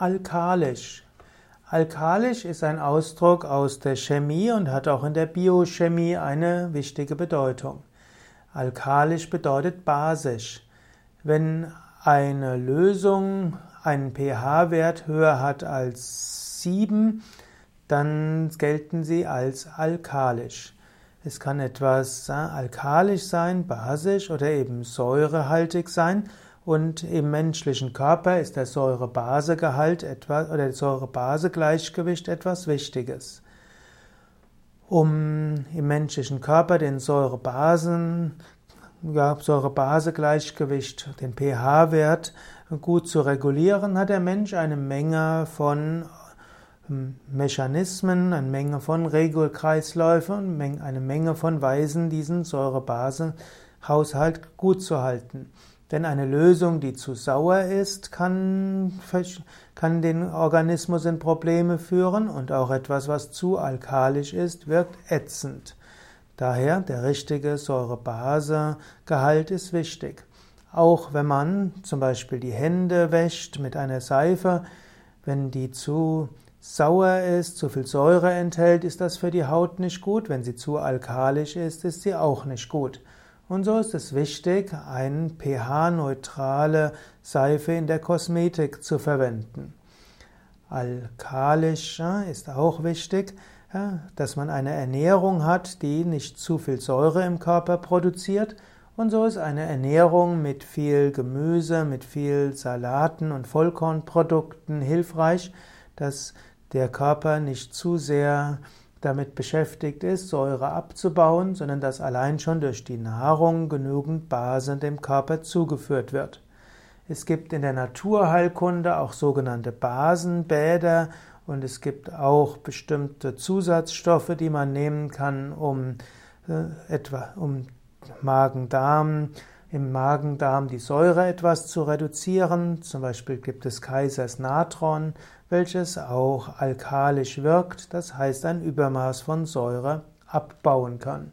Alkalisch. Alkalisch ist ein Ausdruck aus der Chemie und hat auch in der Biochemie eine wichtige Bedeutung. Alkalisch bedeutet basisch. Wenn eine Lösung einen pH-Wert höher hat als 7, dann gelten sie als alkalisch. Es kann etwas alkalisch sein, basisch oder eben säurehaltig sein und im menschlichen Körper ist der Säure-Base-Gehalt etwas oder Säure-Base-Gleichgewicht etwas Wichtiges. Um im menschlichen Körper den Säure-Basen ja, Säure-Base-Gleichgewicht, den pH-Wert gut zu regulieren, hat der Mensch eine Menge von ähm, Mechanismen, eine Menge von Regelkreisläufen, eine Menge von Weisen, diesen Säure-Base-Haushalt gut zu halten. Denn eine Lösung, die zu sauer ist, kann, kann den Organismus in Probleme führen und auch etwas, was zu alkalisch ist, wirkt ätzend. Daher der richtige Säure-Base-Gehalt ist wichtig. Auch wenn man zum Beispiel die Hände wäscht mit einer Seife, wenn die zu sauer ist, zu viel Säure enthält, ist das für die Haut nicht gut. Wenn sie zu alkalisch ist, ist sie auch nicht gut. Und so ist es wichtig, eine pH-neutrale Seife in der Kosmetik zu verwenden. Alkalisch ist auch wichtig, dass man eine Ernährung hat, die nicht zu viel Säure im Körper produziert. Und so ist eine Ernährung mit viel Gemüse, mit viel Salaten und Vollkornprodukten hilfreich, dass der Körper nicht zu sehr damit beschäftigt ist, Säure abzubauen, sondern dass allein schon durch die Nahrung genügend Base dem Körper zugeführt wird. Es gibt in der Naturheilkunde auch sogenannte Basenbäder und es gibt auch bestimmte Zusatzstoffe, die man nehmen kann, um äh, etwa um Magen-Darm im Magen-Darm die Säure etwas zu reduzieren. Zum Beispiel gibt es Kaisers Natron, welches auch alkalisch wirkt, das heißt ein Übermaß von Säure abbauen kann.